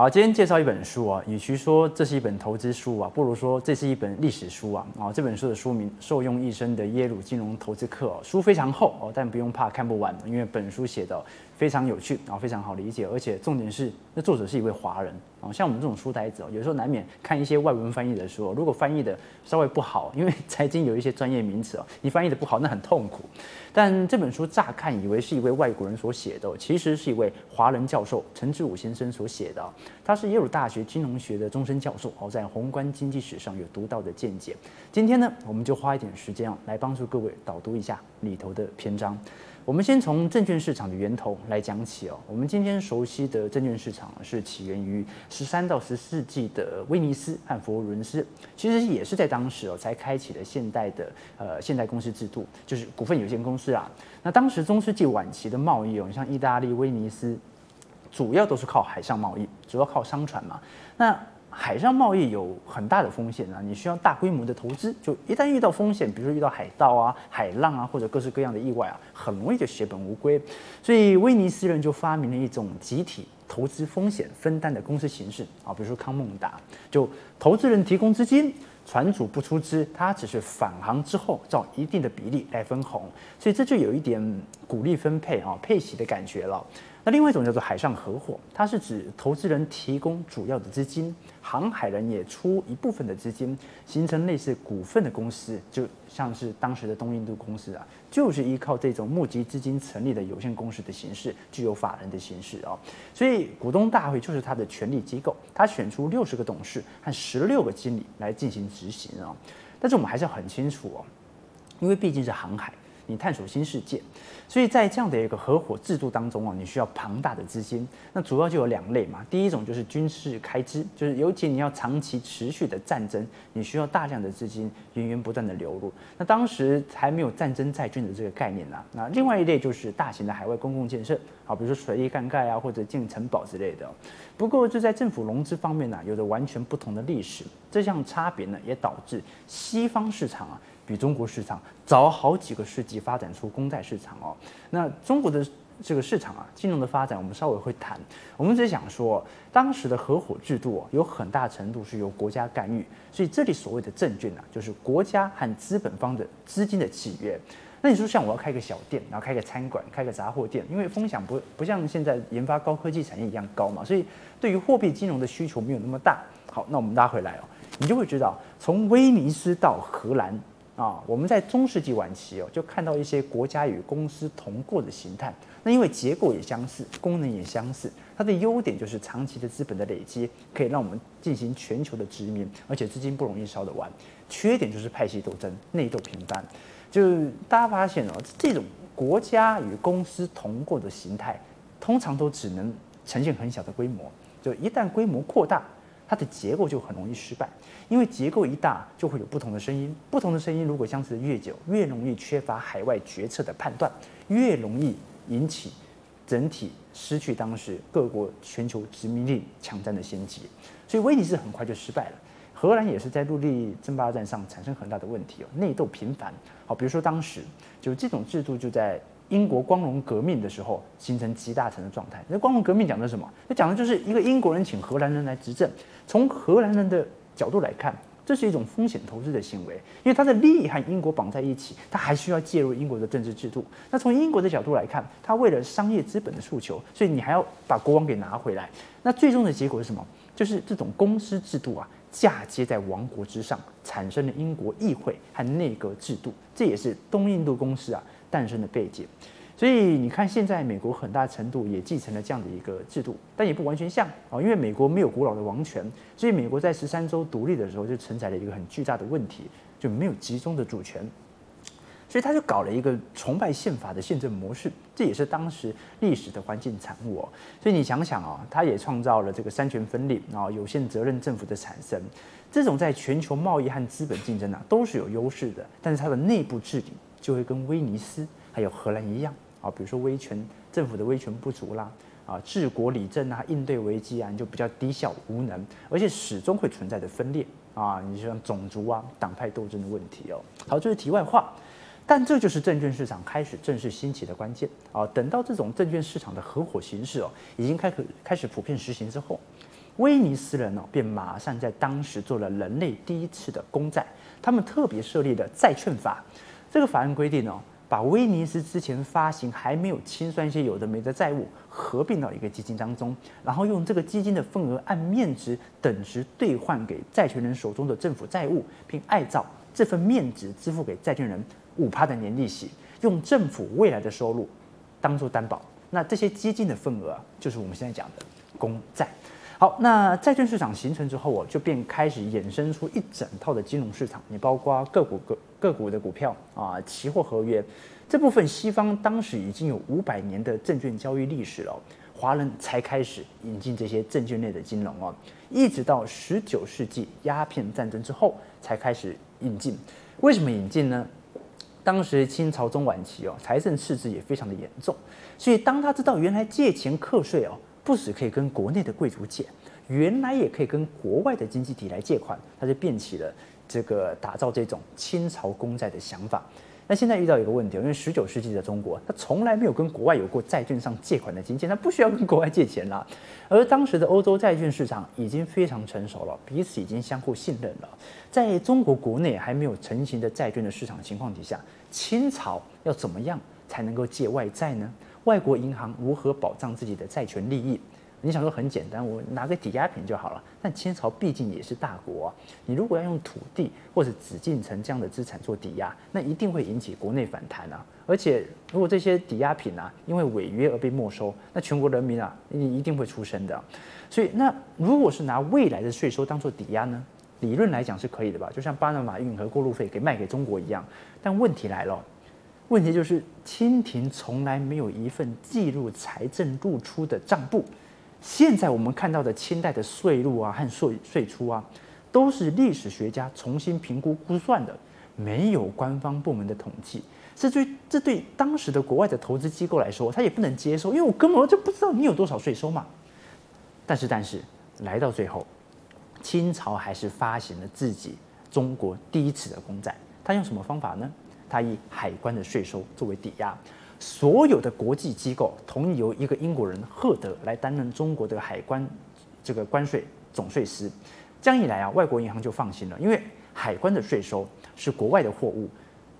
好，今天介绍一本书啊，与其说这是一本投资书啊，不如说这是一本历史书啊。啊，这本书的书名《受用一生的耶鲁金融投资课》，书非常厚哦，但不用怕看不完，因为本书写的非常有趣啊，非常好理解，而且重点是，那作者是一位华人啊。像我们这种书呆子哦，有时候难免看一些外文翻译的书，如果翻译的稍微不好，因为财经有一些专业名词哦，你翻译的不好，那很痛苦。但这本书乍看以为是一位外国人所写的，其实是一位华人教授陈志武先生所写的。他是耶鲁大学金融学的终身教授，哦，在宏观经济史上有独到的见解。今天呢，我们就花一点时间啊，来帮助各位导读一下里头的篇章。我们先从证券市场的源头来讲起哦。我们今天熟悉的证券市场是起源于十三到十四世纪的威尼斯和佛罗伦斯，其实也是在当时哦才开启了现代的呃现代公司制度，就是股份有限公司啊。那当时中世纪晚期的贸易哦，你像意大利威尼斯，主要都是靠海上贸易，主要靠商船嘛。那海上贸易有很大的风险啊，你需要大规模的投资，就一旦遇到风险，比如说遇到海盗啊、海浪啊，或者各式各样的意外啊，很容易就血本无归。所以威尼斯人就发明了一种集体投资风险分担的公司形式啊，比如说康梦达，就投资人提供资金，船主不出资，他只是返航之后照一定的比例来分红，所以这就有一点股利分配啊、配息的感觉了。那另外一种叫做海上合伙，它是指投资人提供主要的资金，航海人也出一部分的资金，形成类似股份的公司，就像是当时的东印度公司啊，就是依靠这种募集资金成立的有限公司的形式，具有法人的形式啊。所以股东大会就是它的权力机构，它选出六十个董事和十六个经理来进行执行啊。但是我们还是很清楚哦，因为毕竟是航海。你探索新世界，所以在这样的一个合伙制度当中啊，你需要庞大的资金。那主要就有两类嘛，第一种就是军事开支，就是尤其你要长期持续的战争，你需要大量的资金源源不断的流入。那当时还没有战争债券的这个概念呢、那另外一类就是大型的海外公共建设，好，比如说水利灌溉啊，或者建城堡之类的。不过就在政府融资方面呢、有着完全不同的历史。这项差别呢，也导致西方市场啊。比中国市场早好几个世纪发展出公债市场哦。那中国的这个市场啊，金融的发展我们稍微会谈。我们只想说，当时的合伙制度有很大程度是由国家干预，所以这里所谓的证券啊，就是国家和资本方的资金的契约。那你说像我要开个小店，然后开个餐馆，开个杂货店，因为风险不不像现在研发高科技产业一样高嘛，所以对于货币金融的需求没有那么大。好，那我们拉回来哦，你就会知道，从威尼斯到荷兰。啊，我们在中世纪晚期哦，就看到一些国家与公司同过的形态。那因为结构也相似，功能也相似，它的优点就是长期的资本的累积，可以让我们进行全球的殖民，而且资金不容易烧得完。缺点就是派系斗争，内斗频繁。就大家发现哦，这种国家与公司同过的形态，通常都只能呈现很小的规模。就一旦规模扩大，它的结构就很容易失败，因为结构一大，就会有不同的声音，不同的声音如果相持越久，越容易缺乏海外决策的判断，越容易引起整体失去当时各国全球殖民地抢占的先机。所以威尼斯很快就失败了，荷兰也是在陆地争霸战上产生很大的问题哦，内斗频繁。好，比如说当时就这种制度就在。英国光荣革命的时候，形成集大成的状态。那光荣革命讲的是什么？那讲的就是一个英国人请荷兰人来执政。从荷兰人的角度来看，这是一种风险投资的行为，因为他的利益和英国绑在一起，他还需要介入英国的政治制度。那从英国的角度来看，他为了商业资本的诉求，所以你还要把国王给拿回来。那最终的结果是什么？就是这种公司制度啊，嫁接在王国之上，产生了英国议会和内阁制度。这也是东印度公司啊。诞生的背景，所以你看，现在美国很大程度也继承了这样的一个制度，但也不完全像啊，因为美国没有古老的王权，所以美国在十三州独立的时候就承载了一个很巨大的问题，就没有集中的主权，所以他就搞了一个崇拜宪法的宪政模式，这也是当时历史的环境产物哦。所以你想想啊，他也创造了这个三权分立啊、有限责任政府的产生，这种在全球贸易和资本竞争啊都是有优势的，但是它的内部治理。就会跟威尼斯还有荷兰一样啊，比如说威权政府的威权不足啦，啊，治国理政啊，应对危机啊，你就比较低效无能，而且始终会存在的分裂啊，你像种族啊、党派斗争的问题哦。好，这是题外话，但这就是证券市场开始正式兴起的关键啊。等到这种证券市场的合伙形式哦，已经开始开始普遍实行之后，威尼斯人哦，便马上在当时做了人类第一次的公债。他们特别设立的债券法，这个法案规定哦，把威尼斯之前发行还没有清算一些有的没的债务合并到一个基金当中，然后用这个基金的份额按面值等值兑换给债权人手中的政府债务，并按照这份面值支付给债权人五趴的年利息，用政府未来的收入当做担保。那这些基金的份额，就是我们现在讲的公债。好，那债券市场形成之后，我就便开始衍生出一整套的金融市场，你包括个股、个个股的股票啊、期货合约这部分，西方当时已经有五百年的证券交易历史了，华人才开始引进这些证券类的金融哦，一直到十九世纪鸦片战争之后才开始引进。为什么引进呢？当时清朝中晚期哦，财政赤字也非常的严重，所以当他知道原来借钱课税哦。不只可以跟国内的贵族借，原来也可以跟国外的经济体来借款，他就变起了这个打造这种清朝公债的想法。那现在遇到一个问题，因为十九世纪的中国，他从来没有跟国外有过债券上借款的经验，他不需要跟国外借钱啦。而当时的欧洲债券市场已经非常成熟了，彼此已经相互信任了。在中国国内还没有成型的债券的市场情况底下，清朝要怎么样才能够借外债呢？外国银行如何保障自己的债权利益？你想说很简单，我拿个抵押品就好了。但清朝毕竟也是大国啊，你如果要用土地或者紫禁城这样的资产做抵押，那一定会引起国内反弹啊。而且如果这些抵押品啊因为违约而被没收，那全国人民啊你一定会出声的。所以那如果是拿未来的税收当做抵押呢？理论来讲是可以的吧？就像巴拿马运河过路费给卖给中国一样。但问题来了。问题就是，清廷从来没有一份记录财政入出的账簿。现在我们看到的清代的税入啊和税税出啊，都是历史学家重新评估估算的，没有官方部门的统计。这对这对当时的国外的投资机构来说，他也不能接受，因为我根本就不知道你有多少税收嘛。但是，但是来到最后，清朝还是发行了自己中国第一次的公债。他用什么方法呢？他以海关的税收作为抵押，所有的国际机构同意由一个英国人赫德来担任中国的海关这个关税总税司。这样一来啊，外国银行就放心了，因为海关的税收是国外的货物，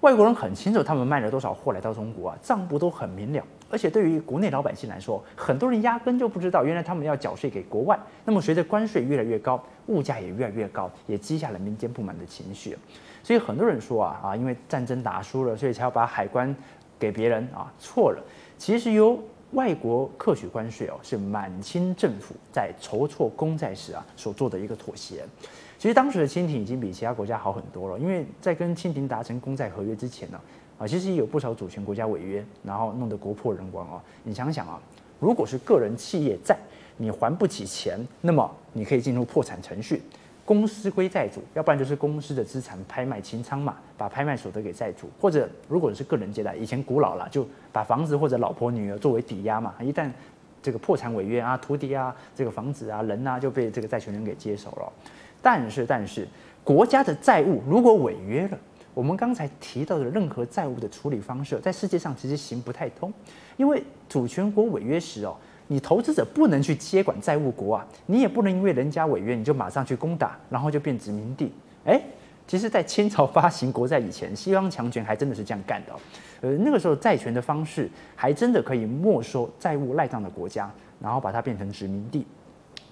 外国人很清楚他们卖了多少货来到中国啊，账簿都很明了。而且对于国内老百姓来说，很多人压根就不知道，原来他们要缴税给国外。那么随着关税越来越高，物价也越来越高，也积下了民间不满的情绪。所以很多人说啊啊，因为战争打输了，所以才要把海关给别人啊，错了。其实由外国课取关税哦，是满清政府在筹措公债时啊所做的一个妥协。其实当时的清廷已经比其他国家好很多了，因为在跟清廷达成公债合约之前呢，啊，其实也有不少主权国家违约，然后弄得国破人亡啊。你想想啊，如果是个人企业债，你还不起钱，那么你可以进入破产程序。公司归债主，要不然就是公司的资产拍卖清仓嘛，把拍卖所得给债主，或者如果是个人借贷，以前古老了，就把房子或者老婆女儿作为抵押嘛，一旦这个破产违约啊，土地啊，这个房子啊，人啊就被这个债权人给接手了。但是，但是国家的债务如果违约了，我们刚才提到的任何债务的处理方式，在世界上其实行不太通，因为主权国违约时哦。你投资者不能去接管债务国啊，你也不能因为人家违约你就马上去攻打，然后就变殖民地。哎，其实，在清朝发行国债以前，西方强权还真的是这样干的。呃，那个时候债权的方式还真的可以没收债务赖账的国家，然后把它变成殖民地。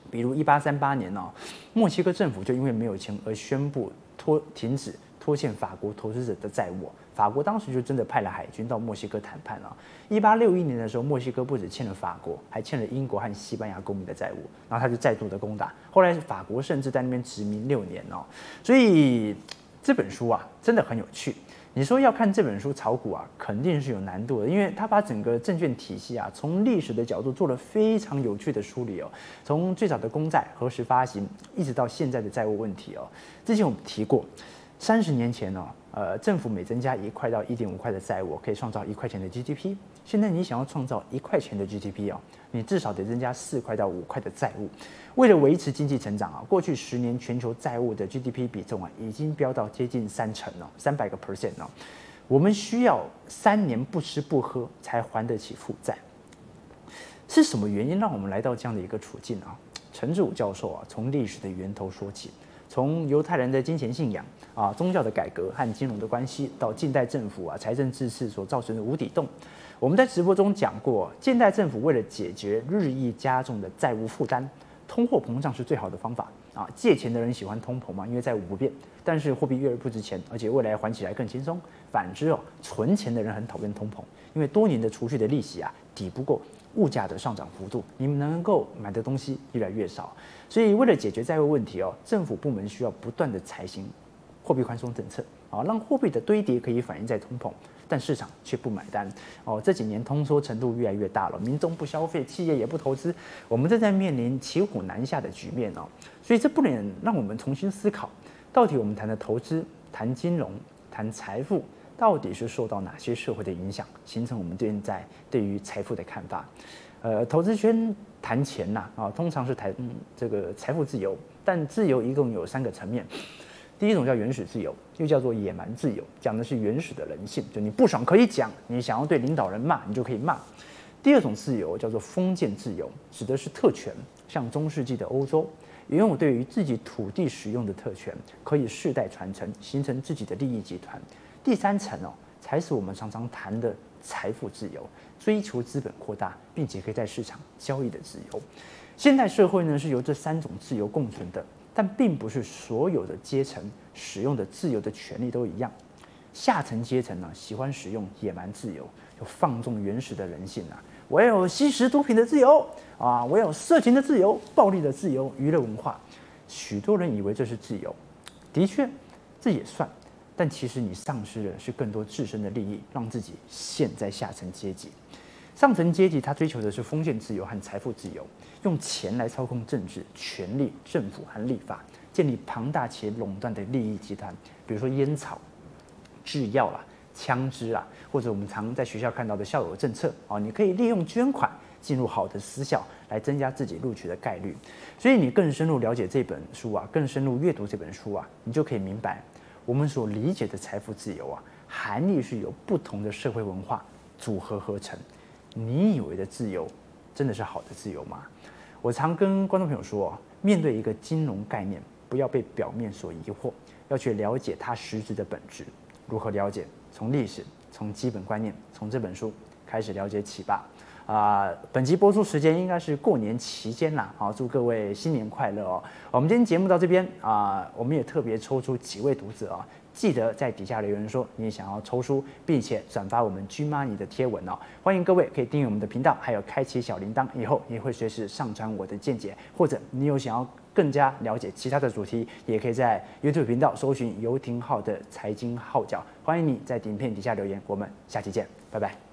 比如一八三八年哦，墨西哥政府就因为没有钱而宣布拖停止拖欠法国投资者的债务。法国当时就真的派了海军到墨西哥谈判啊。一八六一年的时候，墨西哥不止欠了法国，还欠了英国和西班牙公民的债务，然后他就再度的攻打。后来法国甚至在那边殖民六年哦。所以这本书啊，真的很有趣。你说要看这本书炒股啊，肯定是有难度的，因为他把整个证券体系啊，从历史的角度做了非常有趣的梳理哦。从最早的公债何时发行，一直到现在的债务问题哦。之前我们提过。三十年前呢，呃，政府每增加一块到一点五块的债务，可以创造一块钱的 GDP。现在你想要创造一块钱的 GDP 啊，你至少得增加四块到五块的债务。为了维持经济成长啊，过去十年全球债务的 GDP 比重啊，已经飙到接近三成了，三百个 percent 了。我们需要三年不吃不喝才还得起负债。是什么原因让我们来到这样的一个处境啊？陈志武教授啊，从历史的源头说起，从犹太人的金钱信仰啊、宗教的改革和金融的关系，到近代政府啊财政赤字所造成的无底洞。我们在直播中讲过，近代政府为了解决日益加重的债务负担，通货膨胀是最好的方法啊。借钱的人喜欢通膨嘛，因为债务不变，但是货币越来越不值钱，而且未来还起来更轻松。反之哦，存钱的人很讨厌通膨，因为多年的储蓄的利息啊，抵不过物价的上涨幅度，你们能够买的东西越来越少。所以为了解决债务问题哦，政府部门需要不断的采行货币宽松政策啊，让货币的堆叠可以反映在通膨。但市场却不买单哦，这几年通缩程度越来越大了，民众不消费，企业也不投资，我们正在面临骑虎难下的局面哦，所以这不能让我们重新思考，到底我们谈的投资、谈金融、谈财富，到底是受到哪些社会的影响，形成我们现在对于财富的看法？呃，投资圈谈钱呐啊，通常是谈这个财富自由，但自由一共有三个层面。第一种叫原始自由，又叫做野蛮自由，讲的是原始的人性，就你不爽可以讲，你想要对领导人骂，你就可以骂。第二种自由叫做封建自由，指的是特权，像中世纪的欧洲，拥有对于自己土地使用的特权，可以世代传承，形成自己的利益集团。第三层哦，才是我们常常谈的财富自由，追求资本扩大，并且可以在市场交易的自由。现代社会呢，是由这三种自由共存的。但并不是所有的阶层使用的自由的权利都一样，下层阶层呢，喜欢使用野蛮自由，就放纵原始的人性啊。我有吸食毒品的自由啊，我有色情的自由、暴力的自由、娱乐文化。许多人以为这是自由，的确这也算，但其实你丧失的是更多自身的利益，让自己陷在下层阶级。上层阶级他追求的是封建自由和财富自由。用钱来操控政治、权力、政府和立法，建立庞大且垄断的利益集团，比如说烟草、制药啦、枪支啊，或者我们常在学校看到的校友政策啊，你可以利用捐款进入好的私校，来增加自己录取的概率。所以你更深入了解这本书啊，更深入阅读这本书啊，你就可以明白，我们所理解的财富自由啊，含义是由不同的社会文化组合合成。你以为的自由，真的是好的自由吗？我常跟观众朋友说，面对一个金融概念，不要被表面所疑惑，要去了解它实质的本质。如何了解？从历史，从基本观念，从这本书开始了解起吧。啊、本集播出时间应该是过年期间啦。好，祝各位新年快乐哦。我们今天节目到这边啊、我们也特别抽出几位读者啊。记得在底下留言说你想要抽书，并且转发我们君妈尼的贴文哦。欢迎各位可以订阅我们的频道，还有开启小铃铛，以后也会随时上传我的见解。或者你有想要更加了解其他的主题，也可以在 YouTube 频道搜寻游艇号的财经号角。欢迎你在影片底下留言，我们下期见，拜拜。